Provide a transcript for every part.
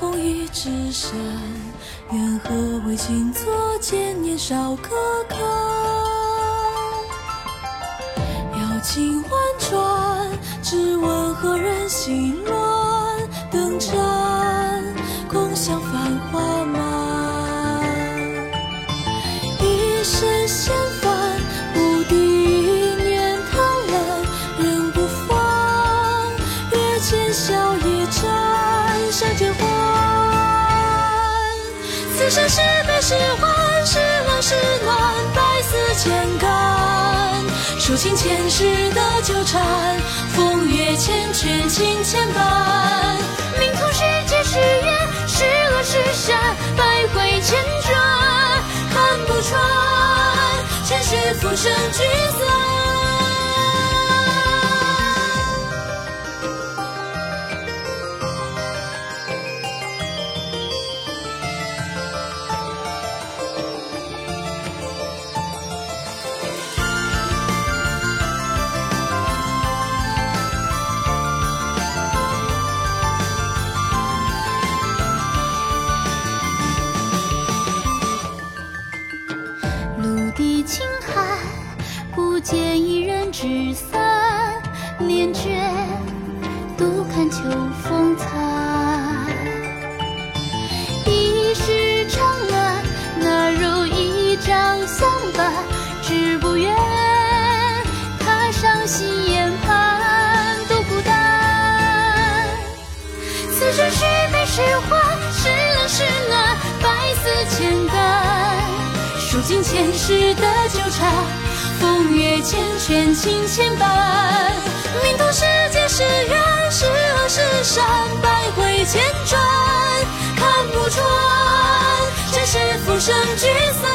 风一览，粉黛红玉之山。愿和为情作谏，年少可堪。瑶琴婉转，只问何人心乱？灯盏共享繁华满。一身闲此生是悲是欢，是冷是暖，百思千感。数尽前世的纠缠，风月缱绻情牵绊。命途是劫是缘，是恶是善，百回千转，看不穿。前世浮生聚散。见一人纸伞。念卷，独看秋风残。一世长安，哪如一张相伴？只不愿踏上心眼畔，独孤单。此生是悲是欢，是冷是暖，百思千感。数尽前世的纠缠，缱绻情牵绊。命途是劫是缘，是恶是善，百回千转，看不穿。尘世浮生聚散。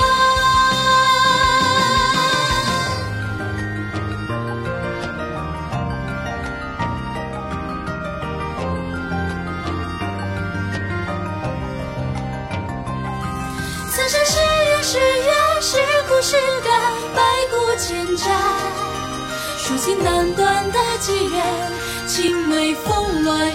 此生是缘是缘，是苦是甘，百古千盏。数尽难断的机缘，青梅风乱